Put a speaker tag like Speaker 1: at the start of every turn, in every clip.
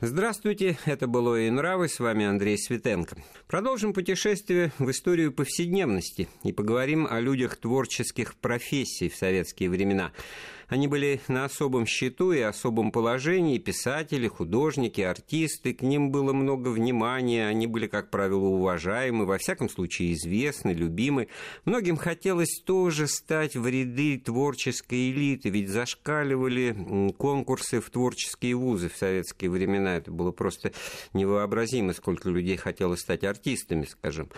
Speaker 1: Здравствуйте, это было и нравы», с вами Андрей Светенко. Продолжим путешествие в историю повседневности и поговорим о людях творческих профессий в советские времена – они были на особом счету и особом положении, писатели, художники, артисты, к ним было много внимания, они были, как правило, уважаемы, во всяком случае известны, любимы. Многим хотелось тоже стать в ряды творческой элиты, ведь зашкаливали конкурсы в творческие вузы в советские времена. Это было просто невообразимо, сколько людей хотело стать артистами, скажем.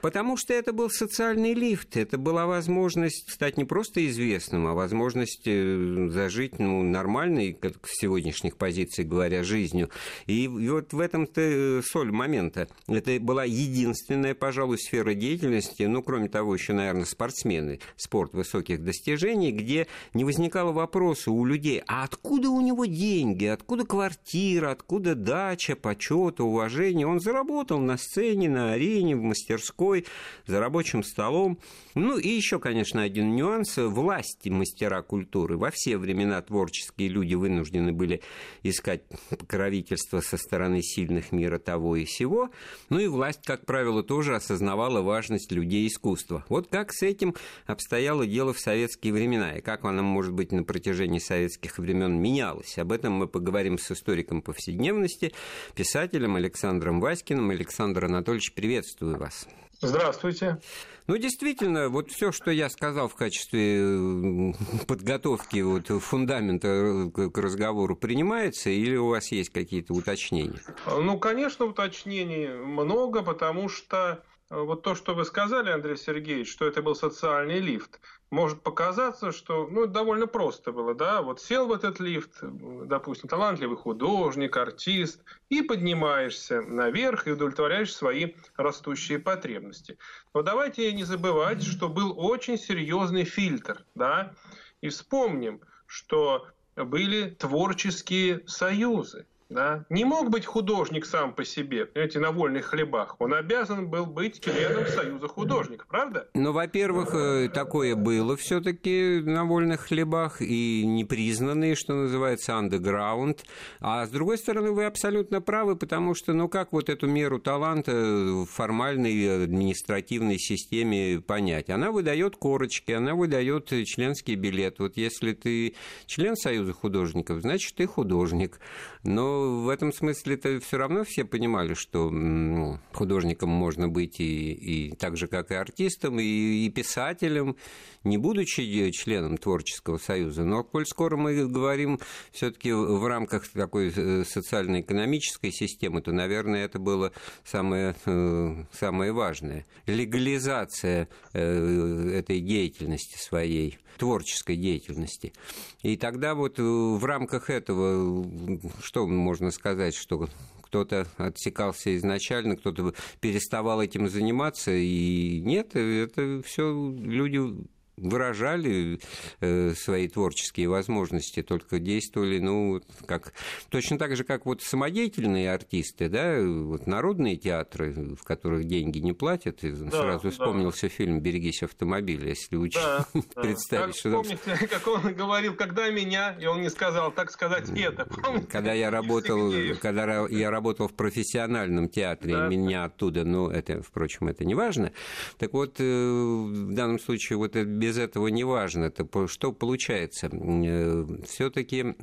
Speaker 1: Потому что это был социальный лифт, это была возможность стать не просто известным, а возможность э, зажить ну, нормальной, как с сегодняшних позиций говоря, жизнью. И вот в этом-то э, соль момента. Это была единственная, пожалуй, сфера деятельности, ну, кроме того, еще, наверное, спортсмены, спорт высоких достижений, где не возникало вопроса у людей, а откуда у него деньги, откуда квартира, откуда дача, почет, уважение. Он заработал на сцене, на арене, в мастерской, за рабочим столом. Ну и еще, конечно, один нюанс. Власти мастера культуры во все времена творческие люди вынуждены были искать покровительство со стороны сильных мира того и сего. Ну и власть, как правило, тоже осознавала важность людей искусства. Вот как с этим обстояло дело в советские времена, и как оно, может быть, на протяжении советских времен менялось. Об этом мы поговорим с историком повседневности, писателем Александром Васькиным. Александр Анатольевич, приветствую вас.
Speaker 2: Здравствуйте.
Speaker 1: Ну, действительно, вот все, что я сказал в качестве подготовки вот, фундамента к разговору, принимается или у вас есть какие-то уточнения?
Speaker 2: Ну, конечно, уточнений много, потому что вот то, что вы сказали, Андрей Сергеевич, что это был социальный лифт, может показаться, что ну, довольно просто было, да, вот сел в этот лифт, допустим, талантливый художник, артист, и поднимаешься наверх и удовлетворяешь свои растущие потребности. Но давайте не забывать, что был очень серьезный фильтр, да, и вспомним, что были творческие союзы. Да? Не мог быть художник сам по себе, понимаете, на вольных хлебах. Он обязан был быть членом Союза художников, правда?
Speaker 1: Ну, во-первых, э, такое было все-таки на вольных хлебах и непризнанные, что называется, underground. А с другой стороны, вы абсолютно правы, потому что, ну, как вот эту меру таланта в формальной административной системе понять? Она выдает корочки, она выдает членский билет. Вот если ты член Союза художников, значит, ты художник. Но в этом смысле это все равно все понимали, что художником можно быть и, и так же, как и артистом, и, и писателем, не будучи членом творческого союза. Но коль скоро мы говорим все-таки в рамках такой э, социально-экономической системы, то, наверное, это было самое, э, самое важное. Легализация э, этой деятельности своей, творческой деятельности. И тогда вот в рамках этого, что можно сказать, что кто-то отсекался изначально, кто-то переставал этим заниматься, и нет, это все люди выражали э, свои творческие возможности, только действовали, ну, как, точно так же, как вот самодеятельные артисты, да, вот народные театры, в которых деньги не платят, и да, сразу вспомнился да. фильм «Берегись автомобиля», если вы да, представить,
Speaker 2: как, что... Помните, как он говорил, когда меня, и он не сказал, так сказать, это,
Speaker 1: помните? Когда я работал, когда я работал в профессиональном театре, да, меня оттуда, ну, это, впрочем, это не важно, так вот, э, в данном случае, вот это без этого не важно. Это что получается? Э, Все-таки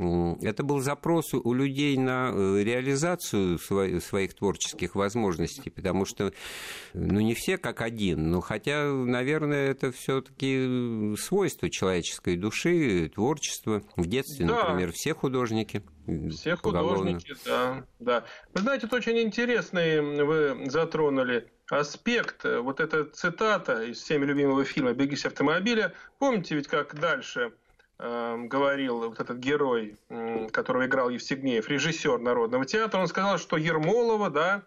Speaker 1: это был запрос у людей на э, реализацию своих творческих возможностей, потому что ну, не все как один, но хотя, наверное, это все-таки свойство человеческой души, творчества. В детстве, да. например, все художники.
Speaker 2: Все художники, да, да. Вы знаете, это очень интересный вы затронули аспект, э, вот эта цитата из всеми любимого фильма «Бегись автомобиля». Помните ведь, как дальше э, говорил вот этот герой, которого играл Евсегнеев, режиссер Народного театра, он сказал, что Ермолова, да,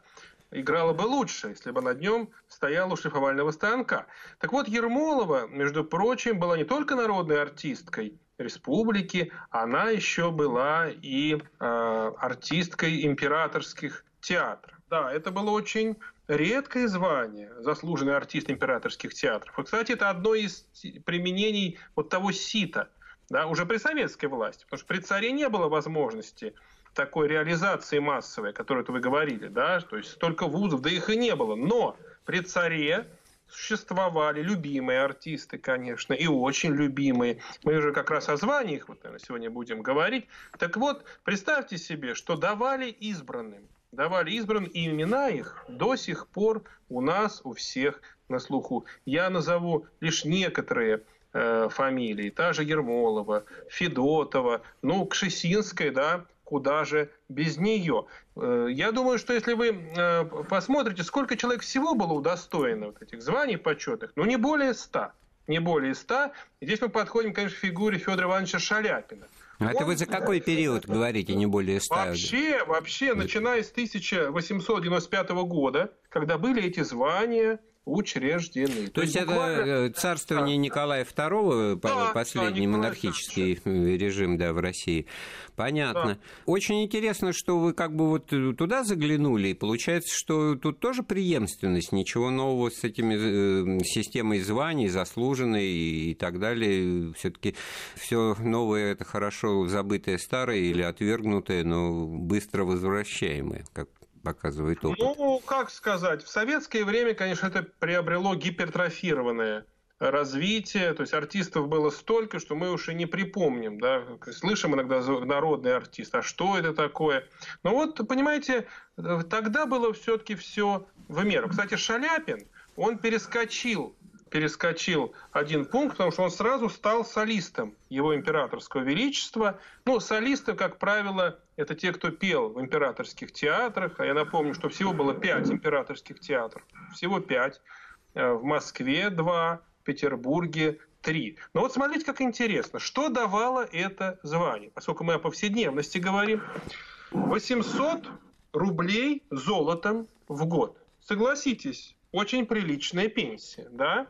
Speaker 2: играла бы лучше, если бы над нем стояла у шлифовального станка. Так вот, Ермолова, между прочим, была не только народной артисткой республики, она еще была и э, артисткой императорских театров. Да, это было очень редкое звание, заслуженный артист императорских театров. Вот, кстати, это одно из применений вот того сита, да, уже при советской власти, потому что при царе не было возможности такой реализации массовой, о которой вы говорили, да, то есть столько вузов, да их и не было. Но при царе существовали любимые артисты, конечно, и очень любимые. Мы уже как раз о званиях вот, наверное, сегодня будем говорить. Так вот, представьте себе, что давали избранным, давали избранным, и имена их до сих пор у нас, у всех на слуху. Я назову лишь некоторые э, фамилии. Та же Ермолова, Федотова, ну, Кшесинская, да, куда же без нее. Э, я думаю, что если вы э, посмотрите, сколько человек всего было удостоено вот этих званий почетных, ну не более ста. Не более ста. И здесь мы подходим, конечно, к фигуре Федора Ивановича Шаляпина.
Speaker 1: А это вы за какой период говорите, не более ста?
Speaker 2: Вообще, вообще, начиная с 1895 года, когда были эти звания, учреждены.
Speaker 1: То, То есть буквально... это э, царствование да. Николая II, да, последний да, монархический Николай режим да, в России. Понятно. Да. Очень интересно, что вы как бы вот туда заглянули, и получается, что тут тоже преемственность, ничего нового с этими э, системой званий, заслуженной и так далее. Все-таки все новое это хорошо забытое старое или отвергнутое, но быстро возвращаемое, как показывает опыт?
Speaker 2: Ну, как сказать, в советское время, конечно, это приобрело гипертрофированное развитие, то есть артистов было столько, что мы уже не припомним, да, слышим иногда народный артист, а что это такое? Но вот, понимаете, тогда было все-таки все в меру. Кстати, Шаляпин, он перескочил перескочил один пункт, потому что он сразу стал солистом его императорского величества. Ну, солисты, как правило, это те, кто пел в императорских театрах. А я напомню, что всего было пять императорских театров. Всего пять. Э, в Москве два, в Петербурге три. Но вот смотрите, как интересно. Что давало это звание? Поскольку мы о повседневности говорим. 800 рублей золотом в год. Согласитесь, очень приличная пенсия, да?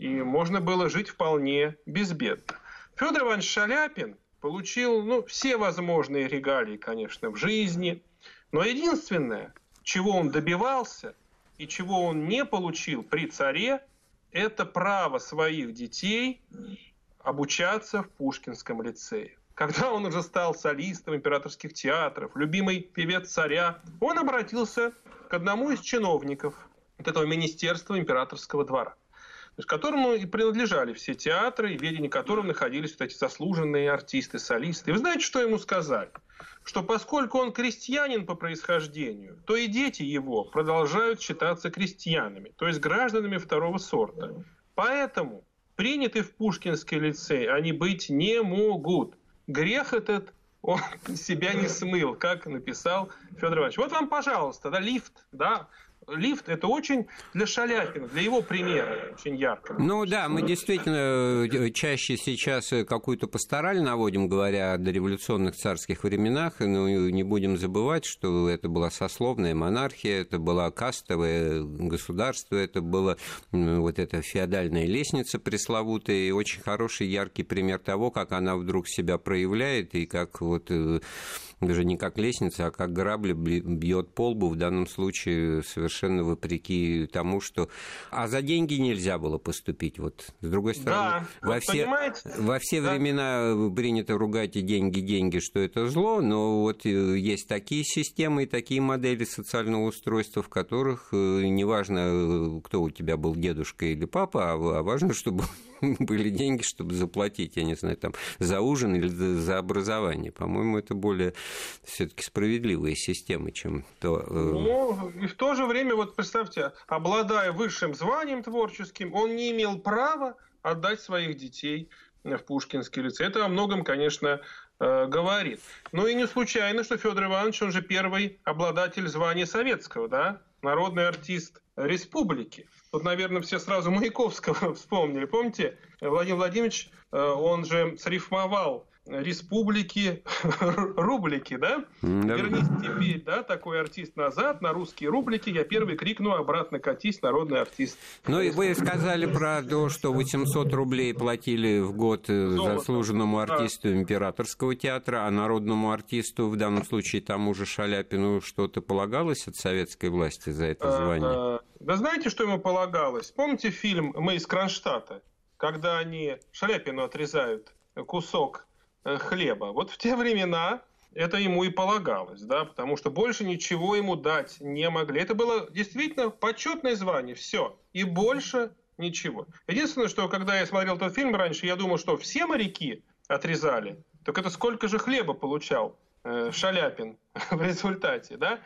Speaker 2: И можно было жить вполне безбедно. Федор Иванович Шаляпин получил ну, все возможные регалии, конечно, в жизни, но единственное, чего он добивался и чего он не получил при царе, это право своих детей обучаться в Пушкинском лицее. Когда он уже стал солистом императорских театров, любимый певец царя, он обратился к одному из чиновников от этого министерства императорского двора то есть которому и принадлежали все театры, в ведении которым находились вот эти заслуженные артисты, солисты. И вы знаете, что ему сказали? Что поскольку он крестьянин по происхождению, то и дети его продолжают считаться крестьянами, то есть гражданами второго сорта. Поэтому приняты в Пушкинский лицей они быть не могут. Грех этот он себя не смыл, как написал Федор Иванович. Вот вам, пожалуйста, да, лифт, да, лифт это очень для Шаляпина, для его примера очень ярко.
Speaker 1: Ну да, мы действительно э, чаще сейчас э, какую-то пастораль наводим, говоря о дореволюционных царских временах, но не будем забывать, что это была сословная монархия, это была кастовое государство, это была вот эта феодальная лестница пресловутая, и очень хороший, яркий пример того, как она вдруг себя проявляет, и как вот э, даже не как лестница, а как грабли бьет по лбу, в данном случае совершенно вопреки тому, что... А за деньги нельзя было поступить. Вот с другой стороны, да, во, все, во все да. времена принято ругать и деньги, деньги, что это зло, но вот э, есть такие системы и такие модели социального устройства, в которых э, неважно, э, кто у тебя был, дедушка или папа, а, а важно, чтобы были деньги, чтобы заплатить, я не знаю, там, за ужин или за образование. По-моему, это более все-таки справедливые системы, чем то...
Speaker 2: Э, ну, и в то же время, вот представьте, обладая высшим званием творческим, он не имел права отдать своих детей в Пушкинский лицей. Это о многом, конечно, э, говорит. Ну и не случайно, что Федор Иванович, он же первый обладатель звания советского, да, народный артист республики. Тут, наверное, все сразу Маяковского вспомнили. Помните, Владимир Владимирович, э, он же срифмовал республики, рублики, да? да? Вернись теперь, да, такой артист назад, на русские рублики, я первый крикну, обратно катись, народный артист.
Speaker 1: Ну и вы сказали про то, что 800 рублей платили в год э, Золото. заслуженному артисту да. императорского театра, а народному артисту, в данном случае тому же Шаляпину, что-то полагалось от советской власти за это звание?
Speaker 2: Вы знаете, что ему полагалось? Помните фильм «Мы из Кронштадта», когда они Шаляпину отрезают кусок Э, хлеба. Вот в те времена это ему и полагалось, да, потому что больше ничего ему дать не могли. Это было действительно почетное звание, все. И больше ничего. Единственное, что когда я смотрел этот фильм раньше, я думал, что все моряки отрезали. Так это сколько же хлеба получал э, Шаляпин в результате, да?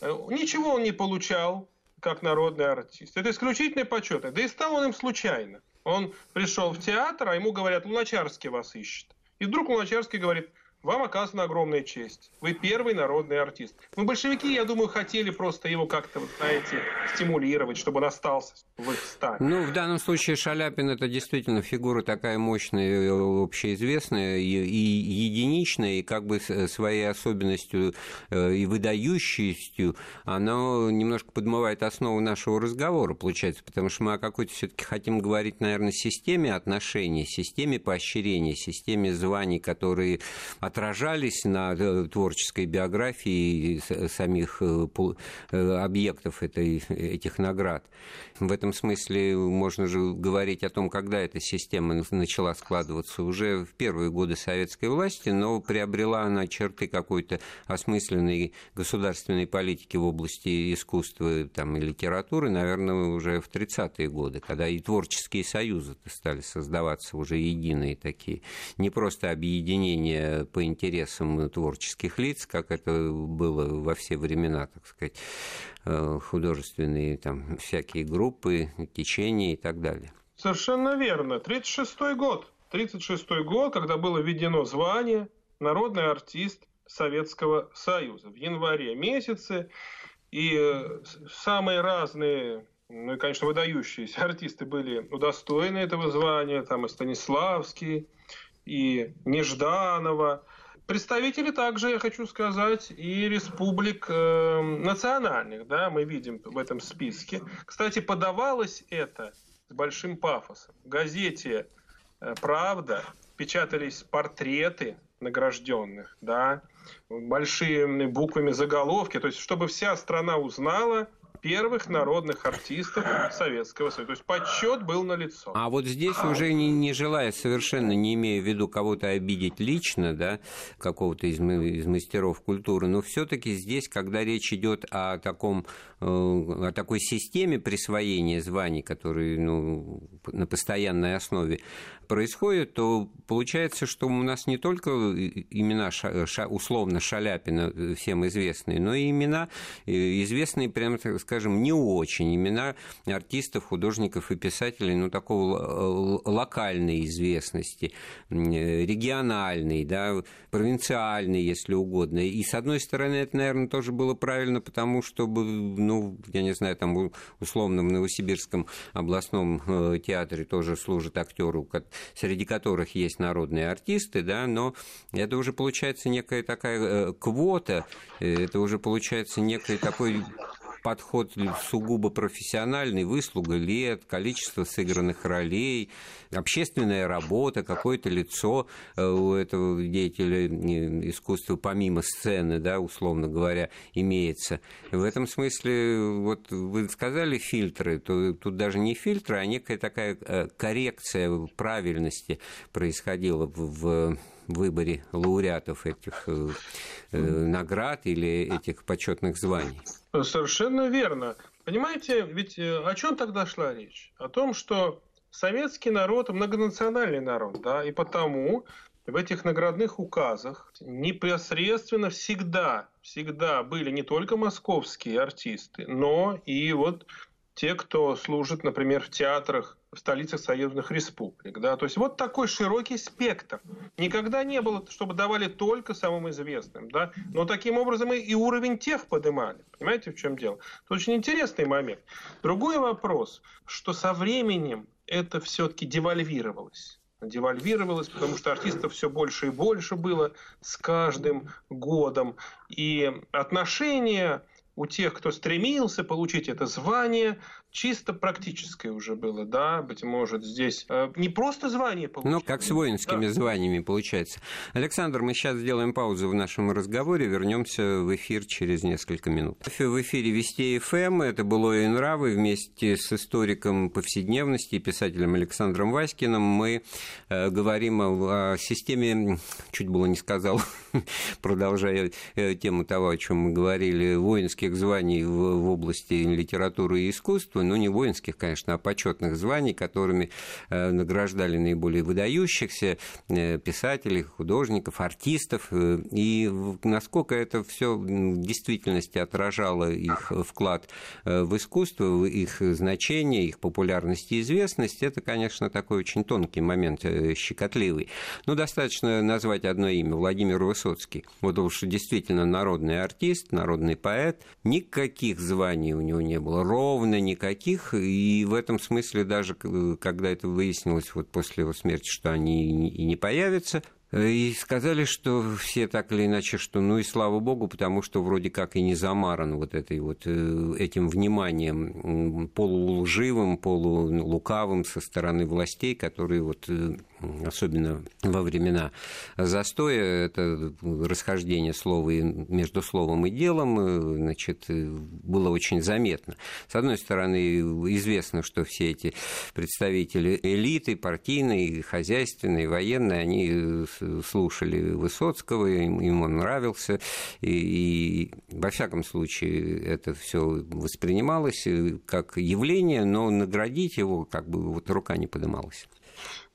Speaker 2: Э, ничего он не получал как народный артист. Это исключительно почетное. Да и стал он им случайно. Он пришел в театр, а ему говорят, Луначарский вас ищет. И вдруг Луначарский говорит, вам оказана огромная честь. Вы первый народный артист. Ну, большевики, я думаю, хотели просто его как-то, знаете, стимулировать, чтобы он остался в их стане.
Speaker 1: Ну, в данном случае Шаляпин – это действительно фигура такая мощная, общеизвестная и, и единичная, и как бы своей особенностью э, и выдающейся, она немножко подмывает основу нашего разговора, получается, потому что мы о какой-то все таки хотим говорить, наверное, системе отношений, системе поощрения, системе званий, которые отражались на э, творческой биографии самих э, э, объектов этой, этих наград. В этом смысле можно же говорить о том, когда эта система начала складываться уже в первые годы советской власти, но приобрела она черты какой-то осмысленной государственной политики в области искусства там, и литературы, наверное, уже в 30-е годы, когда и творческие союзы стали создаваться уже единые такие, не просто объединения по интересам творческих лиц, как это было во все времена, так сказать, э, художественные там всякие группы, течения и так далее.
Speaker 2: Совершенно верно. 36-й год. 36-й год, когда было введено звание «Народный артист Советского Союза» в январе месяце. И э, самые разные ну и, конечно, выдающиеся артисты были удостоены этого звания, там и Станиславский, и Нежданова. Представители также, я хочу сказать, и республик э, национальных, да, мы видим в этом списке. Кстати, подавалось это с большим пафосом. В газете э, «Правда» печатались портреты награжденных, да, большими буквами заголовки, то есть чтобы вся страна узнала – первых народных артистов Советского Союза. То есть подсчет был на лицо.
Speaker 1: А вот здесь уже не, не желая совершенно, не имея в виду кого-то обидеть лично, да, какого-то из, из мастеров культуры, но все-таки здесь, когда речь идет о таком, э, о такой системе присвоения званий, которые ну, на постоянной основе происходит, то получается, что у нас не только имена условно Шаляпина всем известные, но и имена э, известные, прямо так скажем, не очень. Имена артистов, художников и писателей, ну, такого локальной известности, э, региональной, да, провинциальной, если угодно. И, с одной стороны, это, наверное, тоже было правильно, потому чтобы, ну, я не знаю, там, условно, в Новосибирском областном театре тоже служат актеры, среди которых есть народные артисты, да, но это уже получается некая такая э, квота, э, это уже получается некий такой подход сугубо профессиональный, выслуга лет, количество сыгранных ролей, общественная работа, какое-то лицо э, у этого деятеля искусства помимо сцены, да, условно говоря, имеется. В этом смысле, вот вы сказали фильтры, то тут даже не фильтры, а некая такая коррекция правильности происходила в выборе лауреатов этих э, э, наград или этих почетных званий.
Speaker 2: Совершенно верно. Понимаете, ведь э, о чем тогда шла речь? О том, что советский народ многонациональный народ, да, и потому в этих наградных указах непосредственно всегда, всегда были не только московские артисты, но и вот те, кто служит, например, в театрах в столицах союзных республик. Да? То есть вот такой широкий спектр. Никогда не было, чтобы давали только самым известным. Да? Но таким образом и уровень тех поднимали. Понимаете, в чем дело? Это очень интересный момент. Другой вопрос, что со временем это все-таки девальвировалось девальвировалось, потому что артистов все больше и больше было с каждым годом. И отношение у тех, кто стремился получить это звание, чисто практическое уже было, да, быть может, здесь э, не просто звание получить.
Speaker 1: Ну, как с воинскими да. званиями получается. Александр, мы сейчас сделаем паузу в нашем разговоре, вернемся в эфир через несколько минут. В эфире Вести ФМ, это было и нравы, вместе с историком повседневности и писателем Александром Васькиным мы э, говорим о, о системе, чуть было не сказал, продолжая э, тему того, о чем мы говорили, воинских званий в, в области литературы и искусства, но не воинских, конечно, а почетных званий, которыми э, награждали наиболее выдающихся э, писателей, художников, артистов, э, и насколько это все в действительности отражало их вклад в искусство, их значение, их популярность и известность, это, конечно, такой очень тонкий момент, щекотливый. Но достаточно назвать одно имя – Владимир Высоцкий. Вот уж действительно народный артист, народный поэт. Никаких званий у него не было, ровно никаких. И в этом смысле даже, когда это выяснилось вот после его смерти, что они и не появятся, и сказали, что все так или иначе, что ну и слава богу, потому что вроде как и не замаран вот, этой вот э, этим вниманием полулживым, полулукавым со стороны властей, которые вот э, особенно во времена застоя, это расхождение слова между словом и делом, э, значит, было очень заметно. С одной стороны, известно, что все эти представители элиты, партийной, хозяйственной, военной, они слушали Высоцкого, им, им он нравился, и, и во всяком случае это все воспринималось э, как явление, но наградить его как бы вот рука не подымалась.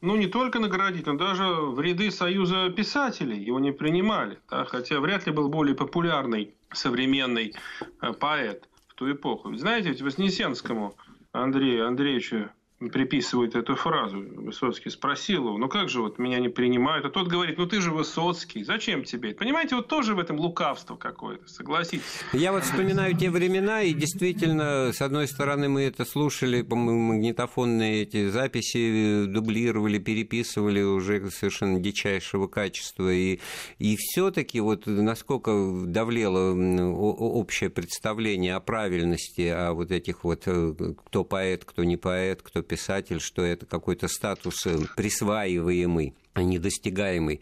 Speaker 2: Ну, не только наградить, но даже в ряды Союза писателей его не принимали. Да? Хотя вряд ли был более популярный современный э, поэт в ту эпоху. Знаете, ведь Вознесенскому Андрею Андреевичу приписывают эту фразу. Высоцкий спросил его, ну как же вот меня не принимают? А тот говорит, ну ты же Высоцкий, зачем тебе? Понимаете, вот тоже в этом лукавство какое-то, согласитесь.
Speaker 1: Я вот вспоминаю те времена, и действительно, с одной стороны, мы это слушали, по-моему, магнитофонные эти записи э, дублировали, переписывали уже совершенно дичайшего качества, и, и все-таки вот насколько давлело общее представление о правильности, о вот этих вот, э, кто поэт, кто не поэт, кто писатель, что это какой-то статус э, присваиваемый недостигаемый,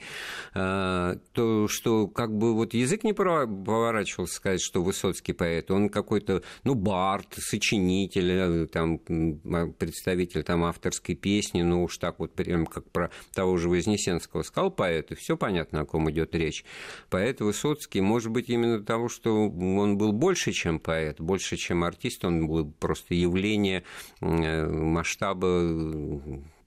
Speaker 1: а, то что как бы вот язык не поворачивался сказать, что Высоцкий поэт, он какой-то, ну, бард, сочинитель, э, там, а, представитель там авторской песни, ну, уж так вот прям как про того же Вознесенского сказал поэт, и все понятно, о ком идет речь. Поэт Высоцкий, может быть, именно того, что он был больше, чем поэт, больше, чем артист, он был просто явление э, масштаба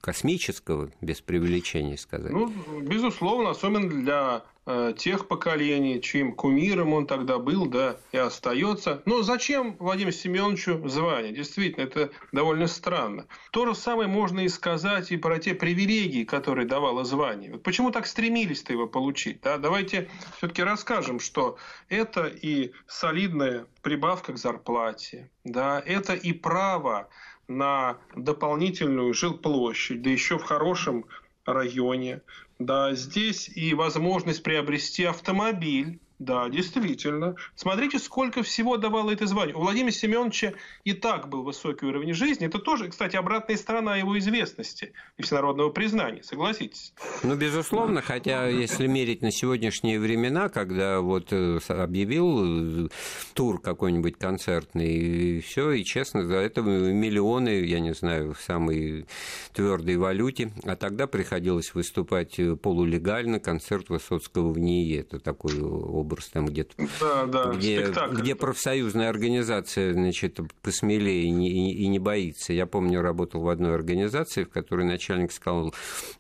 Speaker 1: космического, без преувеличения сказать.
Speaker 2: Ну, безусловно, особенно для э, тех поколений, чьим кумиром он тогда был, да, и остается. Но зачем Владимиру Семеновичу звание? Действительно, это довольно странно. То же самое можно и сказать и про те привилегии, которые давало звание. Вот почему так стремились-то его получить? Да? Давайте все-таки расскажем, что это и солидная прибавка к зарплате, да, это и право на дополнительную жилплощадь, да еще в хорошем районе. Да, здесь и возможность приобрести автомобиль, да, действительно. Смотрите, сколько всего давало это звание. У Владимира Семеновича и так был высокий уровень жизни. Это тоже, кстати, обратная сторона его известности и всенародного признания, согласитесь?
Speaker 1: Ну, безусловно, хотя если мерить на сегодняшние времена, когда вот э, объявил э, тур какой-нибудь концертный, и все, и честно, за это миллионы, я не знаю, в самой твердой валюте, а тогда приходилось выступать э, полулегально, концерт Высоцкого в НИИ, это такой образ там где-то, да, да, где, где профсоюзная организация, значит, посмелее и не, и не боится. Я помню, работал в одной организации, в которой начальник сказал,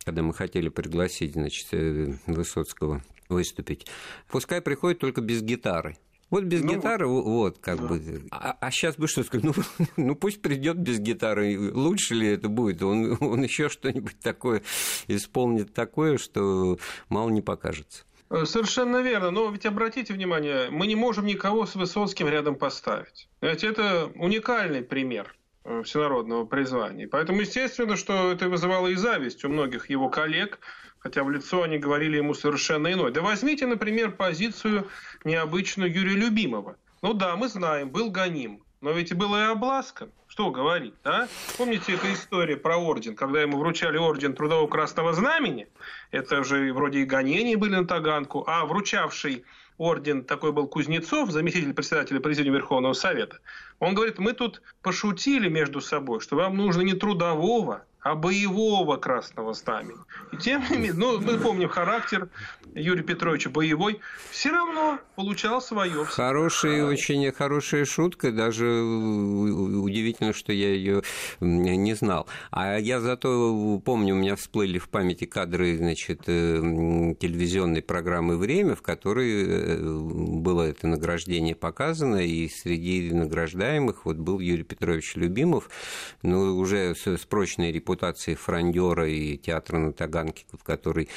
Speaker 1: когда мы хотели пригласить, значит, э, Высоцкого выступить, пускай приходит только без гитары. Вот без ну, гитары, вот, как да. бы. А, а сейчас бы что сказать? Ну, ну пусть придет без гитары. Лучше ли это будет? Он, он еще что-нибудь такое исполнит такое, что мало не покажется.
Speaker 2: Э, совершенно верно. Но ведь обратите внимание, мы не можем никого с Высоцким рядом поставить. Ведь это уникальный пример э, всенародного призвания. Поэтому, естественно, что это вызывало и зависть у многих его коллег, хотя в лицо они говорили ему совершенно иное. Да возьмите, например, позицию необычную Юрия Любимого. Ну да, мы знаем, был гоним. Но ведь была и обласка. Что говорить, да? Помните эту историю про орден, когда ему вручали орден Трудового Красного Знамени? Это уже вроде и гонения были на Таганку, а вручавший орден такой был Кузнецов, заместитель председателя Президиума Верховного Совета. Он говорит, мы тут пошутили между собой, что вам нужно не трудового, а боевого красного знамени. И тем не менее, ну, мы помним характер Юрия Петровича боевой, все равно получал свое.
Speaker 1: Хорошая, очень хорошая шутка, даже удивительно, что я ее не знал. А я зато помню, у меня всплыли в памяти кадры, значит, э, телевизионной программы «Время», в которой э, было это награждение показано, и среди награждаемых вот был Юрий Петрович Любимов, ну, уже с прочной репутацией репутацией фрондера и театра на Таганке, в который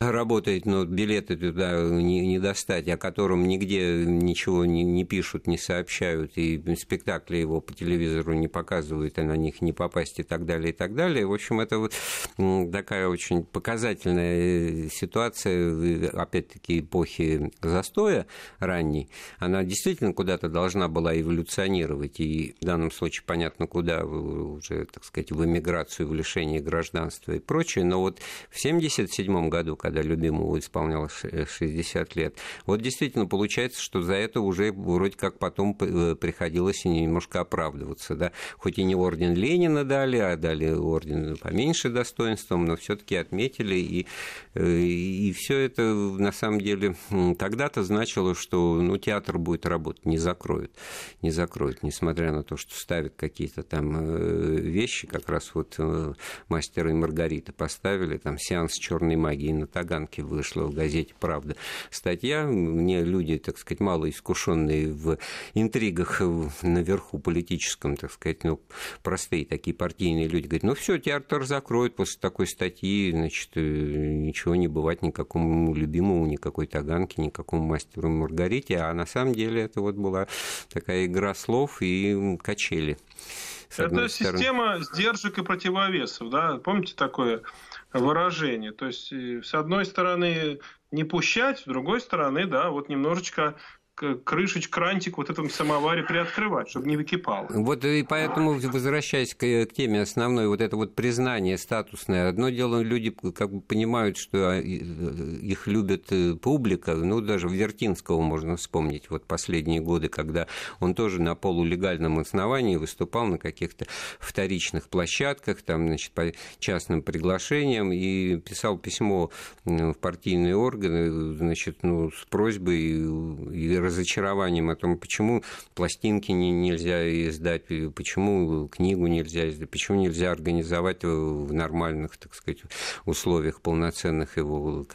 Speaker 1: работает, но билеты туда не, не достать, о котором нигде ничего не, не пишут, не сообщают, и спектакли его по телевизору не показывают, и на них не попасть и так далее, и так далее. В общем, это вот такая очень показательная э, ситуация, опять-таки, эпохи застоя ранней. Она действительно куда-то должна была эволюционировать, и в данном случае понятно, куда уже, так сказать, в эмиграцию, в лишение гражданства и прочее. Но вот в 1977 году, когда любимому исполнялось 60 лет. Вот действительно получается, что за это уже вроде как потом э, приходилось немножко оправдываться. Да? Хоть и не орден Ленина дали, а дали орден поменьше достоинством, но все-таки отметили. И, э, и все это на самом деле тогда-то значило, что ну, театр будет работать, не закроют. Не закроют, несмотря на то, что ставят какие-то там э, вещи, как раз вот мастера и Маргарита поставили, там сеанс черной магии на Таганке вышла в газете «Правда» статья. Мне люди, так сказать, мало искушенные в интригах наверху политическом, так сказать, ну, простые такие партийные люди говорят, ну все, театр закроют после такой статьи, значит, э, ничего не бывать никакому любимому, никакой Таганке, никакому мастеру Маргарите, а на самом деле это вот была такая игра слов и качели.
Speaker 2: Это система сдержек и противовесов, да? Помните такое выражение. То есть, с одной стороны, не пущать, с другой стороны, да, вот немножечко крышечку, крантик вот этом самоваре приоткрывать, чтобы не выкипало.
Speaker 1: Вот и поэтому, возвращаясь к, к теме основной, вот это вот признание статусное. Одно дело, люди как бы понимают, что а, их любит э, публика, ну, даже Вертинского можно вспомнить, вот последние годы, когда он тоже на полулегальном основании выступал на каких-то вторичных площадках, там, значит, по частным приглашениям, и писал письмо в партийные органы, значит, ну, с просьбой и разочарованием о том, почему пластинки не, нельзя издать, почему книгу нельзя издать, почему нельзя организовать в нормальных, так сказать, условиях полноценных его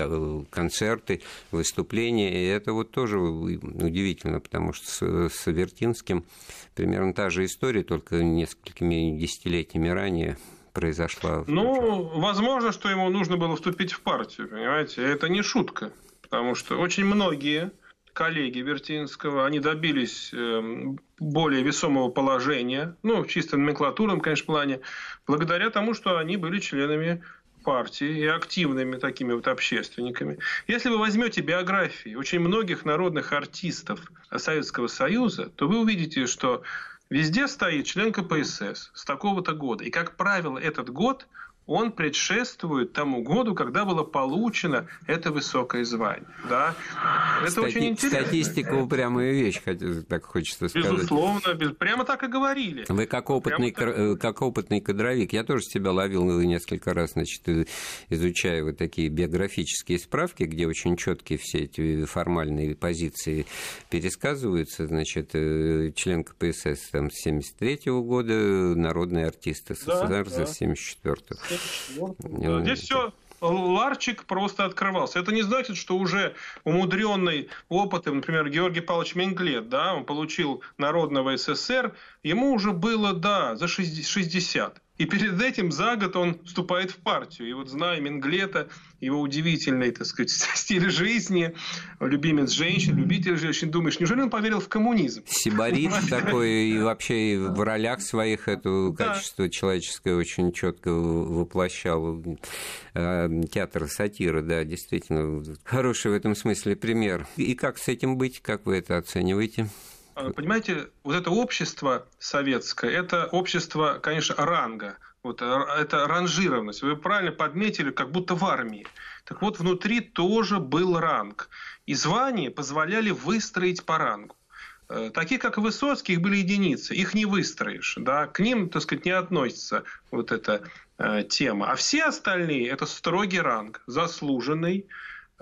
Speaker 1: концерты, выступления. И это вот тоже удивительно, потому что с, Вертинским примерно та же история, только несколькими десятилетиями ранее произошла.
Speaker 2: Ну, возможно, что ему нужно было вступить в партию, понимаете? Это не шутка. Потому что очень многие коллеги Вертинского, они добились эм, более весомого положения, ну, в чисто номенклатурном, конечно, плане, благодаря тому, что они были членами партии и активными такими вот общественниками. Если вы возьмете биографии очень многих народных артистов Советского Союза, то вы увидите, что везде стоит член КПСС с такого-то года. И, как правило, этот год – он предшествует тому году, когда было получено это высокое звание. Да?
Speaker 1: Это Стати- очень интересно. Статистика упрямая вещь, так хочется сказать.
Speaker 2: Безусловно, без... прямо так и говорили.
Speaker 1: Вы как опытный, прямо э, как опытный кадровик, я тоже себя ловил несколько раз, значит, изучая вот такие биографические справки, где очень четкие все эти формальные позиции пересказываются, значит, э, член КПСС там, с 73 года, народный артист СССР да, за да. 74 -го.
Speaker 2: Здесь все ларчик просто открывался. Это не значит, что уже умудренный опытом, например, Георгий Павлович Менглет, да, он получил народного СССР, ему уже было, да, за 60. И перед этим за год он вступает в партию. И вот зная Менглета, его удивительный, так сказать, стиль жизни, любимец женщин, любитель женщин, думаешь, неужели он поверил в коммунизм?
Speaker 1: Сибарит такой, и вообще в ролях своих это качество человеческое очень четко воплощал. Э, театр сатиры, да, действительно, хороший в этом смысле пример. И как с этим быть, как вы это оцениваете?
Speaker 2: А, понимаете, вот это общество советское, это общество, конечно, ранга. Вот э, это ранжированность. Вы правильно подметили, как будто в армии. Так вот, внутри тоже был ранг. И звания позволяли выстроить по рангу. Э, такие, как Высоцкий, их были единицы. Их не выстроишь. Да? К ним, так сказать, не относится вот эта э, тема. А все остальные – это строгий ранг. Заслуженный,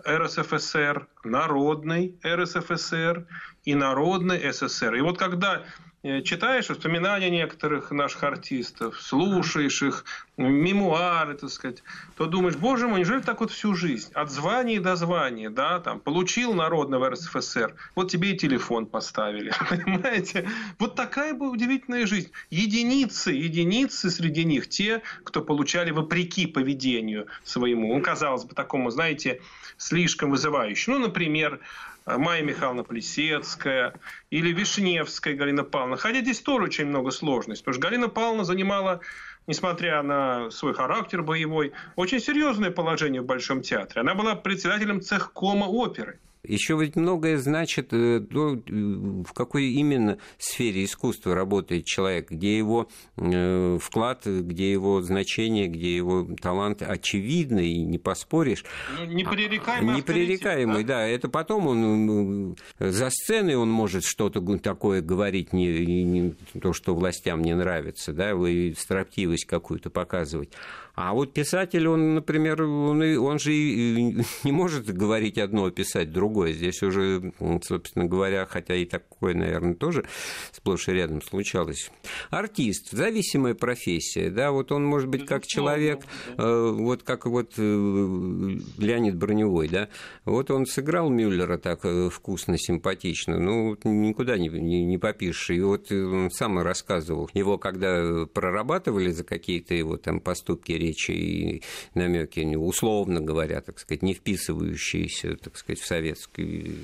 Speaker 2: РСФСР, народный РСФСР и народный СССР. И вот когда Э, читаешь воспоминания некоторых наших артистов, слушаешь их, мемуары, так сказать, то думаешь, боже мой, неужели так вот всю жизнь? От звания до звания, да, там, получил народного РСФСР, вот тебе и телефон поставили, понимаете? Вот такая была удивительная жизнь. Единицы, единицы среди них те, кто получали вопреки поведению своему. Ну, казалось бы, такому, знаете, слишком вызывающему. Ну, например, Майя Михайловна Плесецкая или Вишневская Галина Павловна. Хотя здесь тоже очень много сложностей, потому что Галина Павловна занимала несмотря на свой характер боевой, очень серьезное положение в Большом театре. Она была председателем цехкома оперы.
Speaker 1: Еще ведь многое значит, э, в какой именно сфере искусства работает человек, где его э, вклад, где его значение, где его талант очевидный, и не поспоришь.
Speaker 2: Ну, непререкаемый.
Speaker 1: Непререкаемый, да? да. Это потом он за сценой он может что-то такое говорить, не, не то, что властям не нравится, да, вы строптивость какую-то показывать. А вот писатель, он, например, он, он же не может говорить одно, а писать другое. Здесь уже, собственно говоря, хотя и такое, наверное, тоже сплошь и рядом случалось. Артист, зависимая профессия, да, вот он может быть как человек, э, вот как вот э, Леонид Броневой, да, вот он сыграл Мюллера так э, вкусно, симпатично, ну, никуда не, не, не попишешь. И вот он сам рассказывал, его когда прорабатывали за какие-то его там поступки речи и намеки, условно говоря, так сказать, не вписывающиеся, так сказать, в советские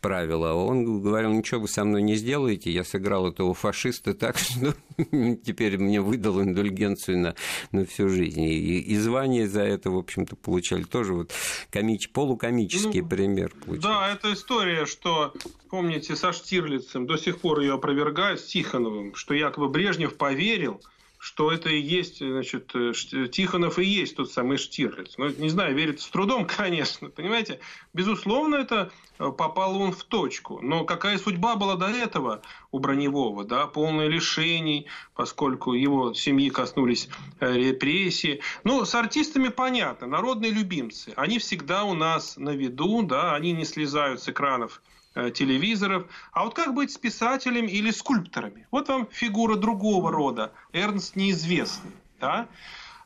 Speaker 1: правила. Он говорил, ничего вы со мной не сделаете, я сыграл этого фашиста так, что теперь мне выдал индульгенцию на, на всю жизнь. И, и звание за это, в общем-то, получали тоже вот комич, полукомический ну, пример.
Speaker 2: Получился. Да, это история, что, помните, со Штирлицем до сих пор ее опровергают, с Тихоновым, что якобы Брежнев поверил – что это и есть, значит, э, Тихонов и есть тот самый Штирлиц. Ну, не знаю, верит с трудом, конечно, понимаете. Безусловно, это э, попал он в точку. Но какая судьба была до этого у Броневого, да, полное лишений, поскольку его семьи коснулись э, репрессии. Ну, с артистами понятно, народные любимцы. Они всегда у нас на виду, да, они не слезают с экранов Э, телевизоров. А вот как быть с писателями или скульпторами? Вот вам фигура другого рода. Эрнст неизвестный. Да?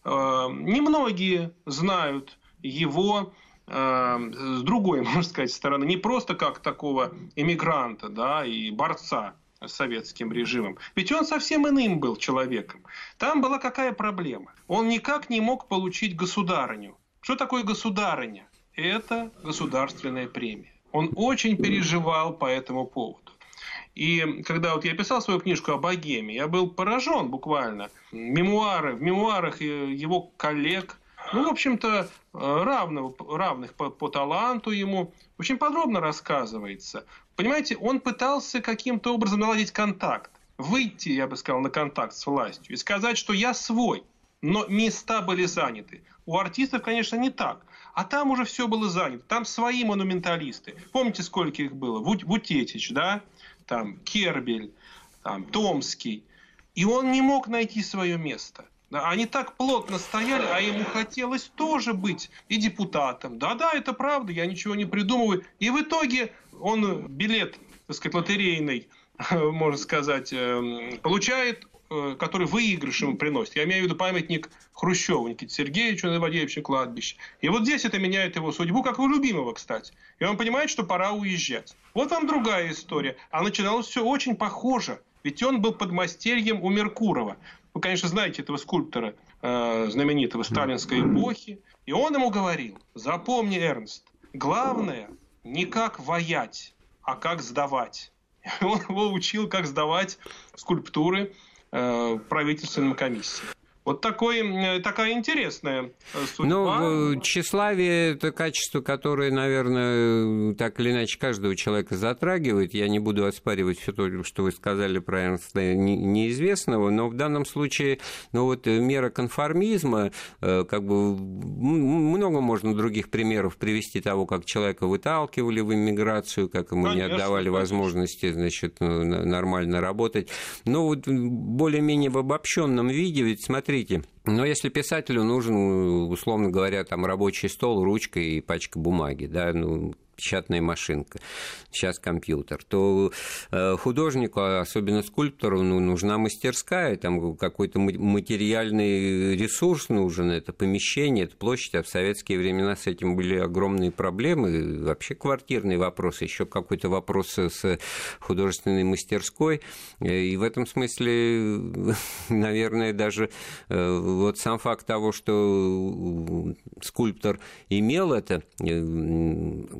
Speaker 2: Э, немногие знают его э, с другой, можно сказать, стороны. Не просто как такого эмигранта да, и борца с советским режимом. Ведь он совсем иным был человеком. Там была какая проблема? Он никак не мог получить государыню. Что такое государыня? Это государственная премия. Он очень переживал по этому поводу. И когда вот я писал свою книжку о богеме, я был поражен буквально. Мемуары, в мемуарах его коллег, ну, в общем-то, равного, равных по, по таланту ему, очень подробно рассказывается. Понимаете, он пытался каким-то образом наладить контакт, выйти, я бы сказал, на контакт с властью и сказать, что я свой, но места были заняты. У артистов, конечно, не так. А там уже все было занято. Там свои монументалисты. Помните, сколько их было? Вутетич, да? Там Кербель, там Томский. И он не мог найти свое место. Да, они так плотно стояли, а ему хотелось тоже быть и депутатом. Да-да, это правда, я ничего не придумываю. И в итоге он билет, так сказать, лотерейный, можно сказать, эм, получает который выигрыш ему приносит. Я имею в виду памятник Хрущеву Никите Сергеевичу на Новодевичьем кладбище. И вот здесь это меняет его судьбу, как у любимого, кстати. И он понимает, что пора уезжать. Вот вам другая история. А начиналось все очень похоже. Ведь он был подмастерьем у Меркурова. Вы, конечно, знаете этого скульптора э, знаменитого сталинской эпохи. И он ему говорил, запомни, Эрнст, главное не как воять, а как сдавать. Он его учил, как сдавать скульптуры, Э, правительственным комиссиям. Вот такой, такая интересная
Speaker 1: э, судьба. Ну, тщеславие – это качество, которое, наверное, так или иначе каждого человека затрагивает. Я не буду оспаривать все то, что вы сказали про Эрнста неизвестного, но в данном случае, ну вот мера конформизма, э, как бы много можно других примеров привести того, как человека выталкивали в иммиграцию, как ему конечно, не отдавали конечно. возможности, значит, нормально работать. Но вот более-менее в обобщенном виде, ведь смотрите, но если писателю нужен, условно говоря, там рабочий стол, ручка и пачка бумаги, да, ну, печатная машинка, сейчас компьютер, то э, художнику, особенно скульптору, ну, нужна мастерская, там какой-то материальный ресурс нужен, это помещение, это площадь, а в советские времена с этим были огромные проблемы, вообще квартирный вопрос, еще какой-то вопрос с художественной мастерской, и в этом смысле, наверное, даже э, вот сам факт того, что скульптор имел это,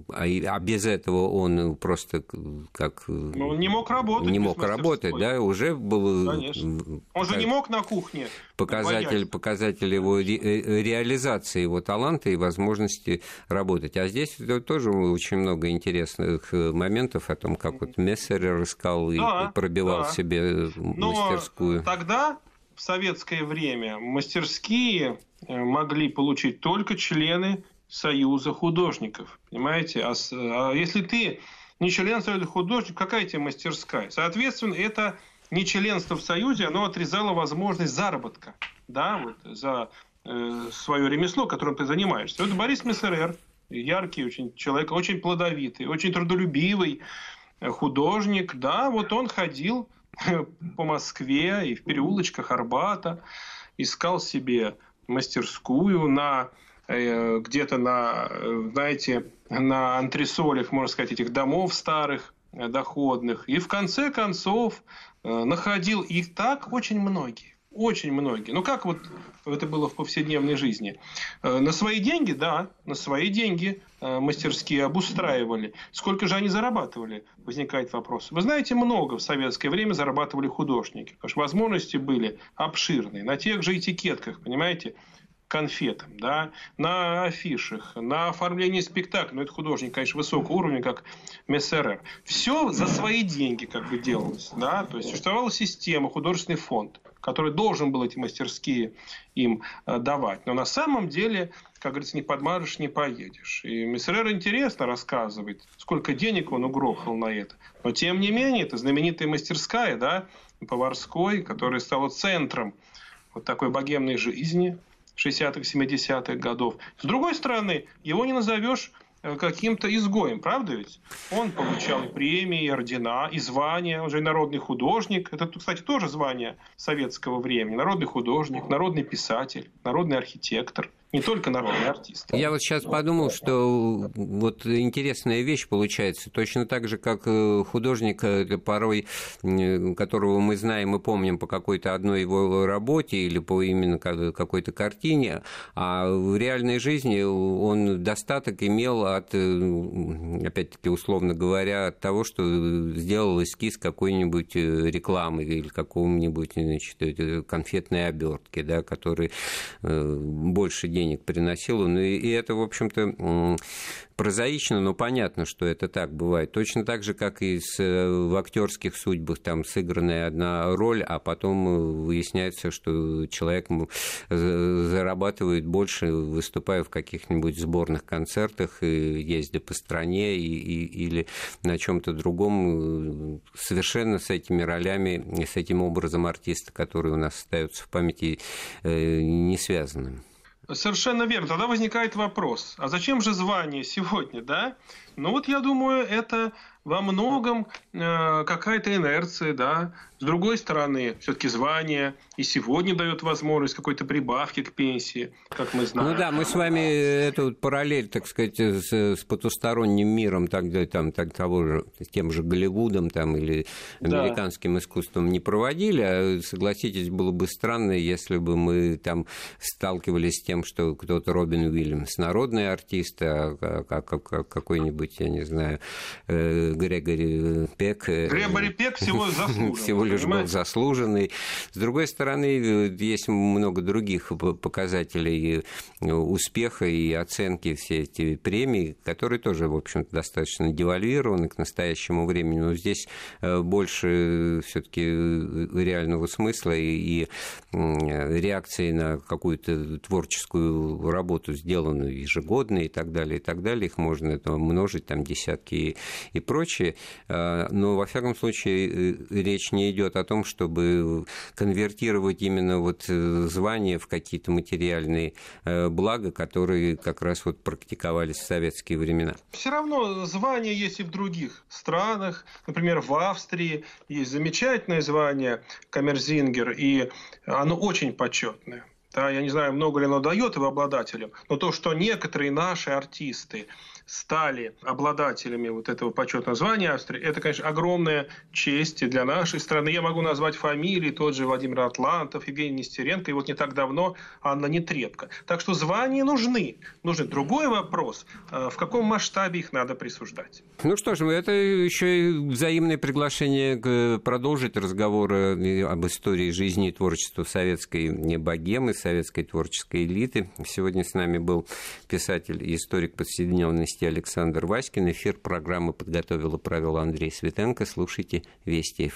Speaker 1: а а без этого он просто как...
Speaker 2: Ну, он не мог работать.
Speaker 1: Не мог работать, да, уже был...
Speaker 2: Конечно. Он же не мог на кухне.
Speaker 1: Показатель, показатель его ре, э, реализации его таланта и возможности работать. А здесь тоже очень много интересных э, моментов о том, как вот Мессер искал да, и пробивал да. себе Но мастерскую.
Speaker 2: тогда в советское время мастерские э, могли получить только члены Союза художников. Понимаете? А, а если ты не член Союза художников, какая тебе мастерская? Соответственно, это не членство в Союзе, оно отрезало возможность заработка да, вот, за э, свое ремесло, которым ты занимаешься. Вот Борис Мессерер, яркий очень человек, очень плодовитый, очень трудолюбивый э, художник, да, вот он ходил по Москве и в переулочках Арбата, искал себе мастерскую на Э, где-то на, э, знаете, на антресолях, можно сказать, этих домов старых, э, доходных. И в конце концов находил их так очень многие. Очень многие. Ну, как вот это было в повседневной жизни? На свои деньги, да, на свои деньги мастерские обустраивали. Сколько же они зарабатывали? Возникает вопрос. Вы знаете, много в советское время зарабатывали художники. Потому что возможности были обширные. На тех же этикетках, понимаете, конфетам, да, на афишах, на оформлении спектакля. Ну, это художник, конечно, высокого уровня, как Мессерер. Все за свои деньги как бы делалось. Да? То есть существовала система, художественный фонд, который должен был эти мастерские им э, давать. Но на самом деле, как говорится, не подмажешь, не поедешь. И Мессерер интересно рассказывает, сколько денег он угрохал на это. Но тем не менее, это знаменитая мастерская, да, поварской, которая стала центром вот такой богемной жизни, 60-х, 70-х годов. С другой стороны, его не назовешь э, каким-то изгоем, правда ведь? Он получал и премии, и ордена, и звания, он же и народный художник. Это, кстати, тоже звание советского времени. Народный художник, народный писатель, народный архитектор не только народный артист.
Speaker 1: Я вот сейчас подумал, что вот интересная вещь получается. Точно так же, как э, художник, э, порой, которого мы знаем и помним по какой-то одной его работе или по именно какой-то картине, а в реальной жизни он достаток имел от, э, опять-таки, условно говоря, от того, что сделал эскиз какой-нибудь рекламы или какого-нибудь конфетной обертки, да, который больше денег приносил. Ну, и, и это, в общем-то, прозаично, но понятно, что это так бывает. Точно так же, как и с, э, в актерских судьбах, там сыгранная одна роль, а потом э, выясняется, что человек зарабатывает больше, выступая в каких-нибудь сборных концертах, ездя по стране и, и, или на чем-то другом, э, совершенно с этими ролями, с этим образом артиста, который у нас остается в памяти, не связанным.
Speaker 2: Совершенно верно. Тогда возникает вопрос, а зачем же звание сегодня, да? Ну вот я думаю, это во многом э, какая-то инерция, да. С другой стороны, все-таки звание и сегодня дает возможность какой-то прибавки к пенсии, как мы знаем.
Speaker 1: Ну да, мы с вами эту параллель, так сказать, с, с потусторонним миром, так, там, так, того же, с тем же Голливудом там, или американским да. искусством не проводили, а, согласитесь, было бы странно, если бы мы там сталкивались с тем, что кто-то Робин Уильямс народный артист, а, а, а какой-нибудь, я не знаю, э, Грегори Пек.
Speaker 2: Грегори Пек всего заслуженный.
Speaker 1: Всего лишь был заслуженный. С другой стороны, есть много других показателей успеха и оценки все эти премии, которые тоже, в общем-то, достаточно девальвированы к настоящему времени. Но здесь больше все-таки реального смысла и реакции на какую-то творческую работу, сделанную ежегодно и так далее, и так далее. Их можно множить, там, десятки и прочее. А, но, во всяком случае, э, речь не идет о том, чтобы конвертировать именно вот э, звания в какие-то материальные э, блага, которые как раз вот практиковались в советские времена.
Speaker 2: Все равно звания есть и в других странах. Например, в Австрии есть замечательное звание Камерзингер, и оно очень почетное. Да, я не знаю, много ли оно дает его обладателям, но то, что некоторые наши артисты стали обладателями вот этого почетного звания Австрии, это, конечно, огромная честь для нашей страны. Я могу назвать фамилии, тот же Владимир Атлантов, Евгений Нестеренко, и вот не так давно Анна Нетребко. Так что звания нужны. Нужны. Другой вопрос, э, в каком масштабе их надо присуждать.
Speaker 1: Ну что ж, это еще и взаимное приглашение продолжить разговор об истории жизни и творчества советской богемы, советской творческой элиты. Сегодня с нами был писатель и историк повседневности Вести Александр Васькин. Эфир программы подготовил и провел Андрей Светенко. Слушайте Вести ФМ.